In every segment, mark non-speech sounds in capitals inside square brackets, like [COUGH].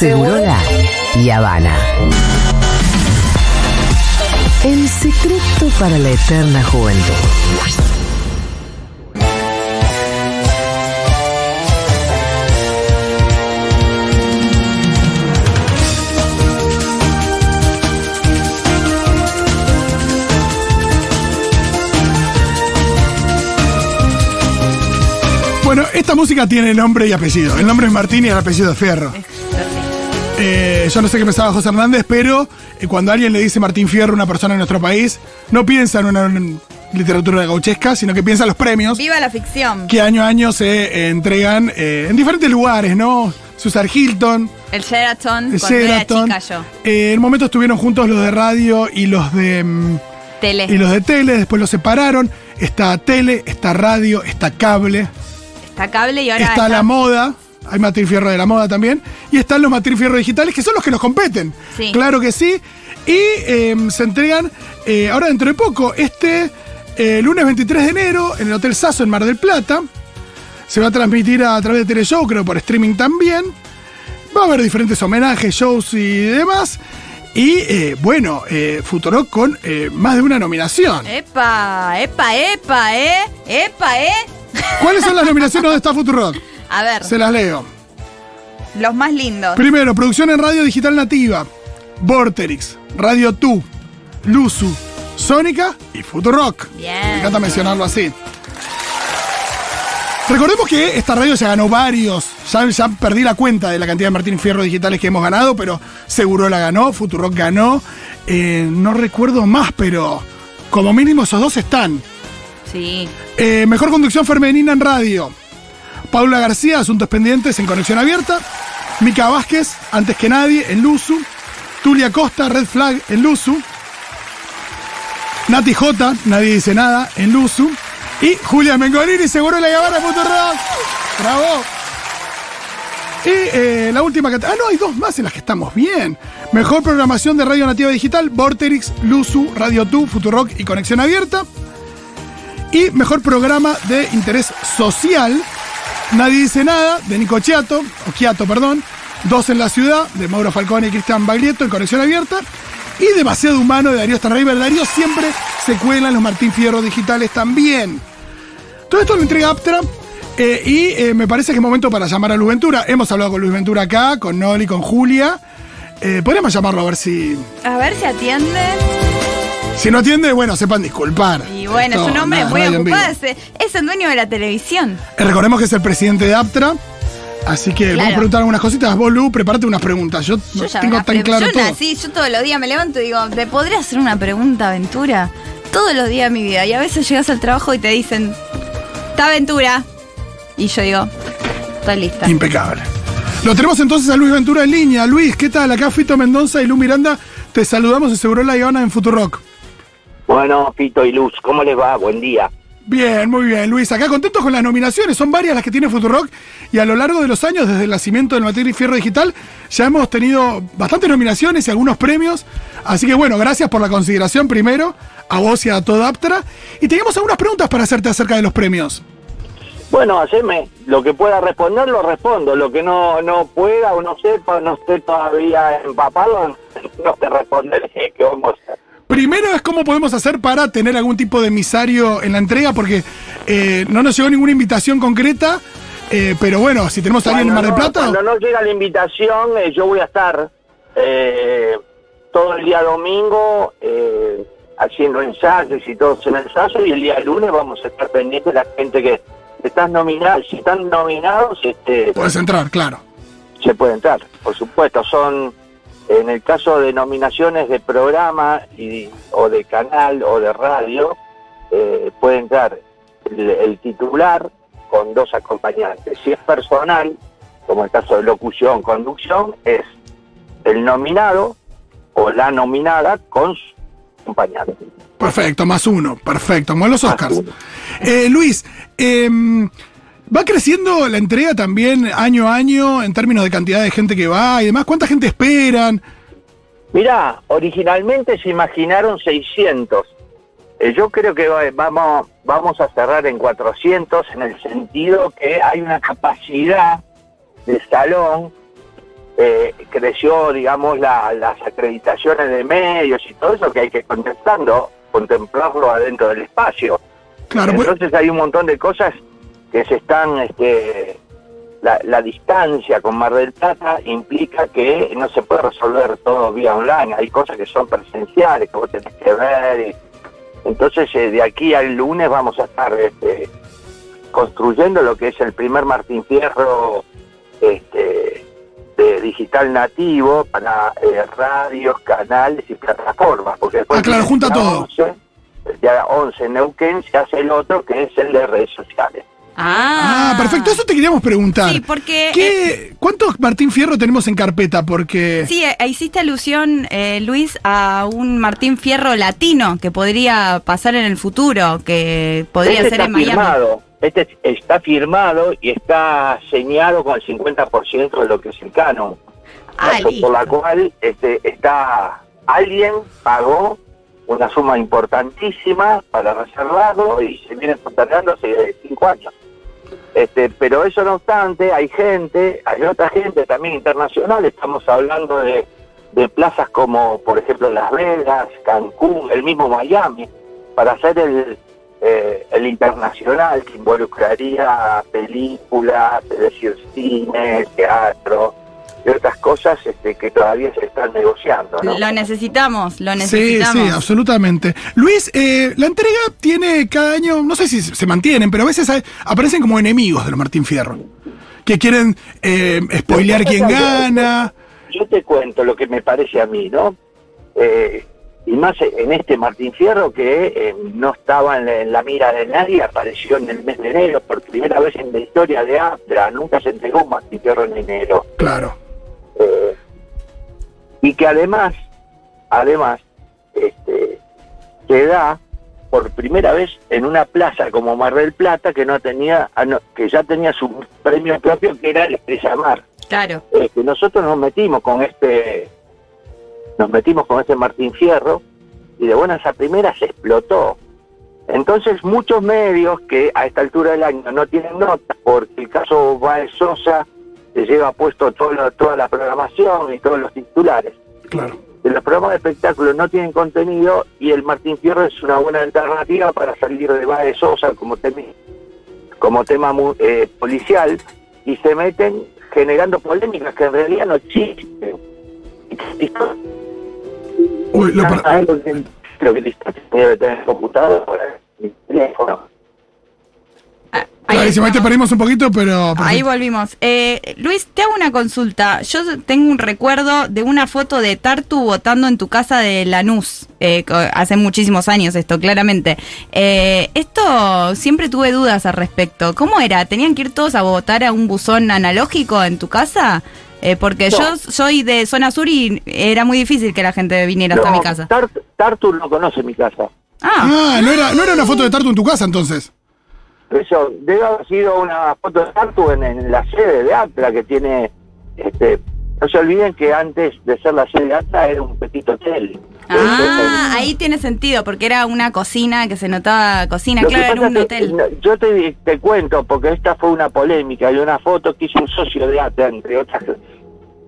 Segurola y Habana. El secreto para la eterna juventud. Bueno, esta música tiene nombre y apellido. El nombre es Martín y el apellido es Fierro. Eh, yo no sé qué pensaba José Hernández, pero eh, cuando alguien le dice Martín Fierro a una persona en nuestro país, no piensa en una, en literatura gauchesca, sino que piensa en los premios Viva la ficción. que año a año se eh, entregan eh, en diferentes lugares, ¿no? Susar Hilton, El Sheraton, el cuando Sheraton. era chica yo. En un momento estuvieron juntos los de radio y los de mm, Tele. y los de tele, después los separaron. Está tele, está radio, está cable, Está cable y ahora está, está- la moda. Hay Martín Fierro de la moda también. Y están los Martín Fierro digitales, que son los que nos competen. Sí. Claro que sí. Y eh, se entregan eh, ahora dentro de poco, este eh, lunes 23 de enero, en el Hotel Sasso en Mar del Plata. Se va a transmitir a, través de Teleshow, creo por streaming también. Va a haber diferentes homenajes, shows y demás. Y eh, bueno, eh, Futurock con eh, más de una nominación. Epa, epa, epa, eh. Epa, eh. ¿Cuáles son las nominaciones donde está Futurock? A ver, Se las leo. los más lindos. Primero, producción en radio digital nativa. Vorterix, Radio 2, Luzu, Sónica y Futurock. Bien. Me encanta mencionarlo así. Recordemos que esta radio se ganó varios. Ya, ya perdí la cuenta de la cantidad de Martín Fierro digitales que hemos ganado, pero seguro la ganó, Futurock ganó. Eh, no recuerdo más, pero como mínimo esos dos están. Sí. Eh, mejor conducción femenina en radio. Paula García, Asuntos Pendientes en Conexión Abierta. Mica Vázquez, Antes que Nadie, en Luzu. Tulia Costa, Red Flag, en Luzu. Nati J, Nadie Dice Nada, en Luzu. Y Julia Mengolini, Seguro la Guevara, Futurock. Bravo. Y eh, la última categoría. Ah, no, hay dos más en las que estamos bien. Mejor programación de radio nativa digital, Vorterix, Luzu, Radio 2, Futurock y Conexión Abierta. Y mejor programa de interés social, Nadie dice nada, de Nico Chiato, o Chiato, perdón. Dos en la ciudad, de Mauro Falcone y Cristian Baglietto, en Conexión Abierta. Y Demasiado Humano, de Darío Stanraiver. Darío siempre se cuela en los Martín Fierro digitales también. Todo esto lo entrega Aptra. eh, y eh, me parece que es momento para llamar a Luis Ventura. Hemos hablado con Luis Ventura acá, con Noli, con Julia. Eh, podríamos llamarlo a ver si. A ver si atiende. Si no atiende, bueno, sepan disculpar. Y bueno, es un hombre nada, muy ocupado. Es, es el dueño de la televisión. Eh, Recordemos que es el presidente de Aptra. Así que vamos a preguntar algunas cositas. Vos, Lu, prepárate unas preguntas. Yo, Yo ya tengo tan claro yo todo. nací, yo todos los días me levanto y digo, ¿te podría hacer una pregunta, Aventura? Todos los días de mi vida. Y a veces llegas al trabajo y te dicen, ¿está Aventura? Y yo digo, estoy lista. Impecable. Lo tenemos entonces a Luis Ventura en línea. Luis, ¿qué tal? Acá Fito Mendoza y Lu Miranda. Te saludamos en Seguro La Habana en Futurock. Bueno, Pito y Luz, ¿cómo les va? Buen día. Bien, muy bien, Luis. Acá contentos con las nominaciones. Son varias las que tiene Futurock. Y a lo largo de los años, desde el nacimiento del Materia y Fierro Digital, ya hemos tenido bastantes nominaciones y algunos premios. Así que bueno, gracias por la consideración primero, a vos y a toda Aptra. Y teníamos algunas preguntas para hacerte acerca de los premios. Bueno, haceme lo que pueda responder, lo respondo. Lo que no no pueda o no sepa, no esté todavía empapado, [LAUGHS] no te responderé [LAUGHS] qué vamos a hacer. Primero es cómo podemos hacer para tener algún tipo de emisario en la entrega, porque eh, no nos llegó ninguna invitación concreta. eh, pero bueno, si tenemos a alguien en Mar del no- Plata. Cuando no llega la invitación, eh, yo voy a estar eh, todo el día domingo eh, haciendo ensayos y todos en ensayos y el día lunes vamos a estar pendientes de la gente que están nominados, si están nominados, este, Puedes entrar, claro. se puede entrar, por supuesto. Son, en el caso de nominaciones de programa y, o de canal o de radio, eh, puede entrar el, el titular con dos acompañantes. Si es personal, como el caso de locución, conducción, es el nominado o la nominada con su acompañante. Perfecto, más uno. Perfecto, como los Oscars. Eh, Luis, em, ¿va creciendo la entrega también año a año en términos de cantidad de gente que va y demás? ¿Cuánta gente esperan? Mirá, originalmente se imaginaron 600. Eh, yo creo que va- vamos, vamos a cerrar en 400 en el sentido que hay una capacidad de salón eh, creció, digamos, la- las acreditaciones de medios y todo eso que hay que contemplarlo, contemplarlo adentro del espacio. Claro, pues- Entonces hay un montón de cosas que se están, este, la, la distancia con Mar del Plata implica que no se puede resolver todo vía online, hay cosas que son presenciales, que vos tenés que ver. y- entonces eh, de aquí al lunes vamos a estar este, construyendo lo que es el primer Martín Fierro este, de digital nativo para eh, radios, canales y plataformas. Porque después Ah, claro, junta día todo. 11, el día 11 en Neuquén se hace el otro que es el de redes sociales. Ah, Ah, perfecto, eso te queríamos preguntar. Sí, porque. eh, ¿Qué, ¿Cuántos Martín Fierro tenemos en carpeta? Porque... Sí, eh, hiciste alusión, eh, Luis, a un Martín Fierro latino que podría pasar en el futuro, que podría este ser está en Miami. firmado, este está firmado y está señado con el 50% de lo que es el canon. Ah, por la cual este, está alguien pagó una suma importantísima para reservarlo y se viene postergando hace cinco años. Este, pero eso no obstante, hay gente, hay otra gente también internacional, estamos hablando de, plazas como por ejemplo Las Vegas, Cancún, el mismo Miami, para hacer el, eh, el internacional que involucraría películas, es decir, cine, teatro y otras cosas este, que todavía se están negociando. ¿no? Lo necesitamos, lo Sí, necesitamos. sí, absolutamente. Luis, eh, la entrega tiene cada año, no sé si se mantienen, pero a veces hay- aparecen como enemigos de los Martín Fierro. Que quieren eh, spoilear quién gana. Yo te cuento lo que me parece a mí, ¿no? Eh, y más en este Martín Fierro que eh, no estaba en la, en la mira de nadie, apareció en el mes de enero, por primera vez en la historia de Astra, nunca se entregó un Martín Fierro en enero. Claro. Eh, y que además, además, este, se da por primera vez en una plaza como Mar del Plata que no tenía, ah, que ya tenía su premio propio que era el Estrella Mar. Claro. Que nosotros nos metimos con este, nos metimos con este Martín Fierro y de buenas a primeras se explotó. Entonces muchos medios que a esta altura del año no tienen notas porque el caso Baez Sosa se lleva puesto todo lo- toda la programación y todos los titulares. Claro. De los programas de espectáculo no tienen contenido y el Martín Fierro es una buena alternativa para salir de Baez Sosa como, temi- como tema mu- eh, policial y se meten generando polémicas que en realidad no existen. Uy, lo que- Creo que debe tener el computador, el teléfono. Ah, Clarísimo, ahí te perdimos un poquito, pero. Ahí perfecto. volvimos. Eh, Luis, te hago una consulta. Yo tengo un recuerdo de una foto de Tartu votando en tu casa de Lanús. Eh, hace muchísimos años esto, claramente. Eh, esto siempre tuve dudas al respecto. ¿Cómo era? ¿Tenían que ir todos a votar a un buzón analógico en tu casa? Eh, porque No. yo soy de zona sur y era muy difícil que la gente viniera hasta No, mi casa. Tart- Tartu no conoce mi casa. Ah, Ah, no era, no era una foto de Tartu en tu casa entonces. Eso debe haber sido una foto de Tartu en, en la sede de Atla que tiene. Este, no se olviden que antes de ser la sede de Atla era un petit hotel. ah, ahí tiene sentido, porque era una cocina que se notaba cocina, Lo claro, era un es hotel. que, yo te, te cuento, porque esta fue una polémica y una foto que hizo un socio de ATA, entre otras.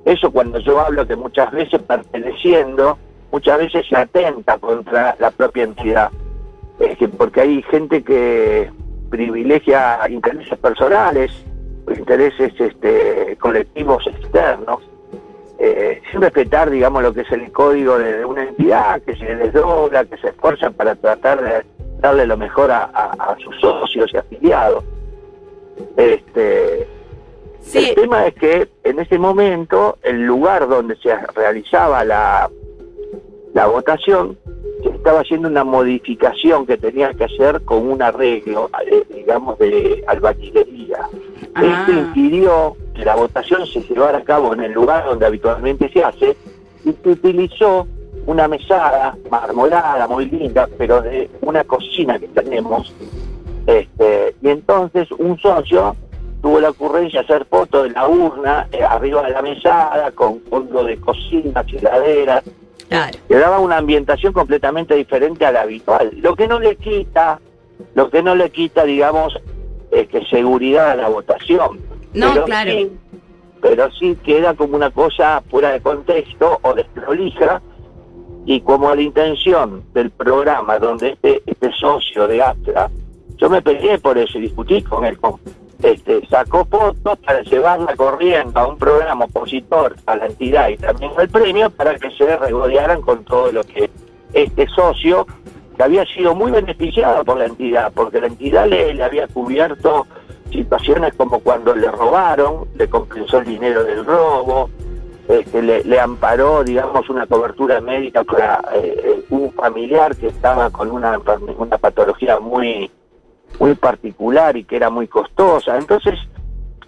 Eso cuando yo hablo que muchas veces perteneciendo, muchas veces se atenta contra la propia entidad. Es que porque hay gente que privilegia intereses personales, intereses este, colectivos externos, eh, sin respetar, digamos, lo que es el código de una entidad que se desdobla, que se esfuerza para tratar de darle lo mejor a, a- a sus socios y afiliados. Este, Sí, El tema es que en ese momento el lugar donde se realizaba la, la votación estaba haciendo una modificación que tenía que hacer con un arreglo, eh, digamos, de albañilería. Ah. Esto impidió que la votación se llevara a cabo en el lugar donde habitualmente se hace y se utilizó una mesada marmolada muy linda, pero de una cocina que tenemos. Este, y entonces un socio tuvo la ocurrencia de hacer fotos de la urna eh, arriba de la mesada con fondo de cocina, heladeras, claro. que daba una ambientación completamente diferente a la habitual. Lo que no le quita, lo que no le quita, digamos, es que seguridad a la votación. No, Pero claro. sí, pero sí queda como una cosa fuera de contexto o desprolija y como la intención del programa donde este, este socio de Astra, yo me peleé por eso y discutí con él, con- este, sacó fotos para llevarla corriendo a un programa opositor a la entidad y también al premio para que se regodearan con todo lo que este socio, que había sido muy beneficiado por la entidad, porque la entidad le, le había cubierto situaciones como cuando le robaron, le compensó el dinero del robo, este, le, le amparó, digamos, una cobertura médica para eh, un familiar que estaba con una, una patología muy muy particular y que era muy costosa. Entonces,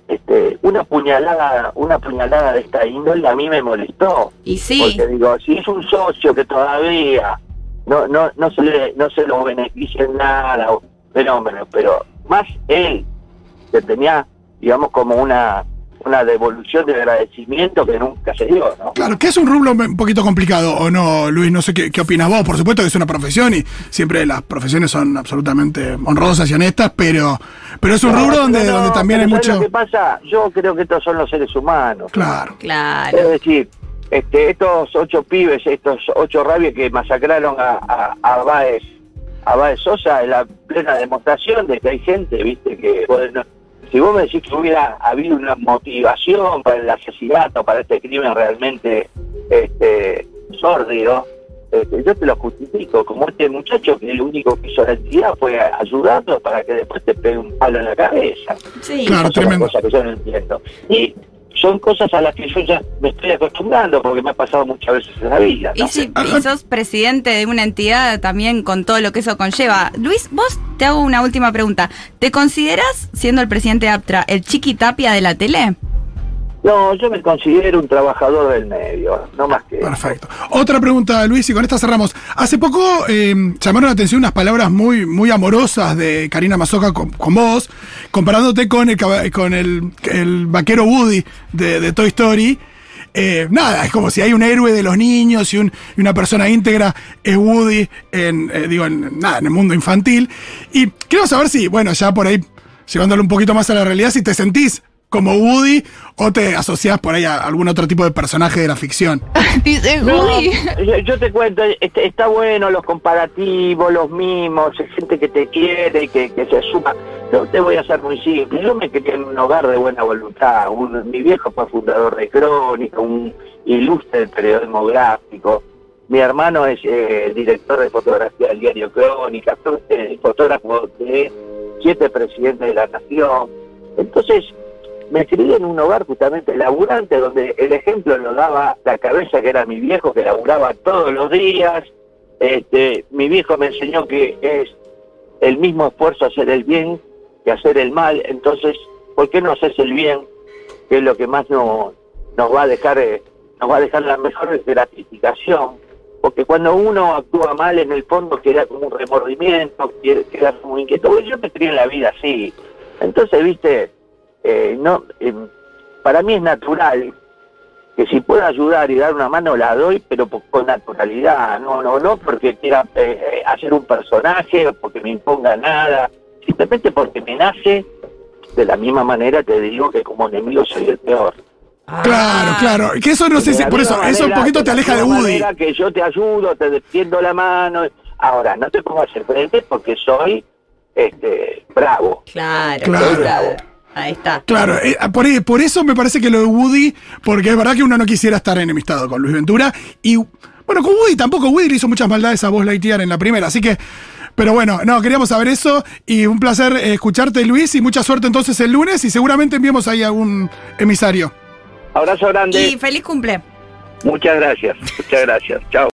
este, una puñalada, una puñalada de esta índole a mí me molestó. Y sí, Porque digo, si es un socio que todavía no, no, no se le, no se lo beneficia en nada, o fenómeno, pero más él, que tenía, digamos, como una, una devolución de agradecimiento que nunca se dio, ¿no? Claro, que es un rublo un poquito complicado, ¿o no, Luis? No sé qué, qué opinas vos. Por supuesto que es una profesión y siempre las profesiones son absolutamente honrosas y honestas, pero, pero es un No, rubro donde, no, donde también hay pero ¿sabes mucho. lo que pasa? Yo creo que estos son los seres humanos. Claro. claro. Es decir, este, estos ocho pibes, estos ocho rabias que masacraron a, a, a Báez, a Báez Sosa, es la plena demostración de que hay gente, viste, que bueno, si vos me decís que hubiera habido una motivación para el asesinato, para este crimen realmente este, sórdido, este, yo te lo justifico, como este muchacho que lo único que hizo la entidad fue ayudarlo para que después te pegue un palo en la cabeza. Sí. Claro. Las tremendo. cosas que yo no entiendo. Y son cosas a las que yo ya me estoy acostumbrando porque me ha pasado muchas veces en la vida. ¿no? Y si y sos presidente de una entidad también con todo lo que eso conlleva. Luis, vos te hago una última pregunta. ¿Te consideras, siendo el presidente de Aptra, el chiqui tapia de la tele? No, yo me considero un trabajador del medio, no más que... Perfecto. Otra pregunta, Luis, y con esta cerramos. Hace poco eh, llamaron la atención unas palabras muy, muy amorosas de Karina Mazoca con, vos, comparándote con el, con el, vaquero Woody de, Toy Story. Eh, nada, es como si hay un héroe de los niños y, un- una persona íntegra es Woody en, eh, digo, en el mundo infantil. Y quiero saber si, bueno, ya por ahí, llevándolo un poquito más a la realidad, si te sentís como Woody o te asociás por ahí a algún otro tipo de personaje de la ficción. [LAUGHS] Dice No, yo, yo te cuento, este- está bueno los comparativos, los mimos, hay gente que te quiere, que, que se suma. Yo te voy a ser muy simple. Yo me crié en un hogar de buena voluntad. Un- mi viejo fue fundador de Crónica, un ilustre del periodismo gráfico. Mi hermano es eh, director de fotografía del diario Crónica, eh, fotógrafo de siete presidentes de la nación. Entonces, me crié en un hogar justamente laburante donde el ejemplo lo daba la cabeza que era mi viejo que laburaba todos los días. Este, mi viejo me enseñó que es el mismo esfuerzo hacer el bien que hacer el mal. Entonces, ¿por qué no haces el bien? Que es lo que más nos, nos va a dejar, eh, nos va a dejar la mejor gratificación. Porque cuando uno actúa mal, en el fondo queda como un remordimiento, queda como inquietud. Yo me crié en la vida así. Entonces, viste, eh, no, eh, para mí es natural que si puedo ayudar y dar una mano la doy, pero con naturalidad, no, no, no porque quiera eh, hacer un personaje, porque me imponga nada, simplemente porque me nace. De la misma manera te digo que como enemigo soy el peor. Claro, claro. Que eso no sé si por eso, eso un poquito te aleja de Woody. que yo te ayudo, te tiendo la mano. Ahora, no te pongas al frente porque soy este bravo. Claro, Claro. claro. Ahí está. Claro, eh, por, ahí- por eso me parece que lo de Woody, porque es verdad que uno no quisiera estar enemistado con Luis Ventura. Y bueno, con Woody tampoco. Woody le hizo muchas maldades a Buzz Lightyear en la primera, así que. Pero bueno, no, queríamos saber eso y un placer eh, escucharte, Luis, y mucha suerte entonces el lunes y seguramente enviemos ahí algún emisario. Abrazo grande. Y feliz cumple. Muchas gracias. Muchas gracias. Chao.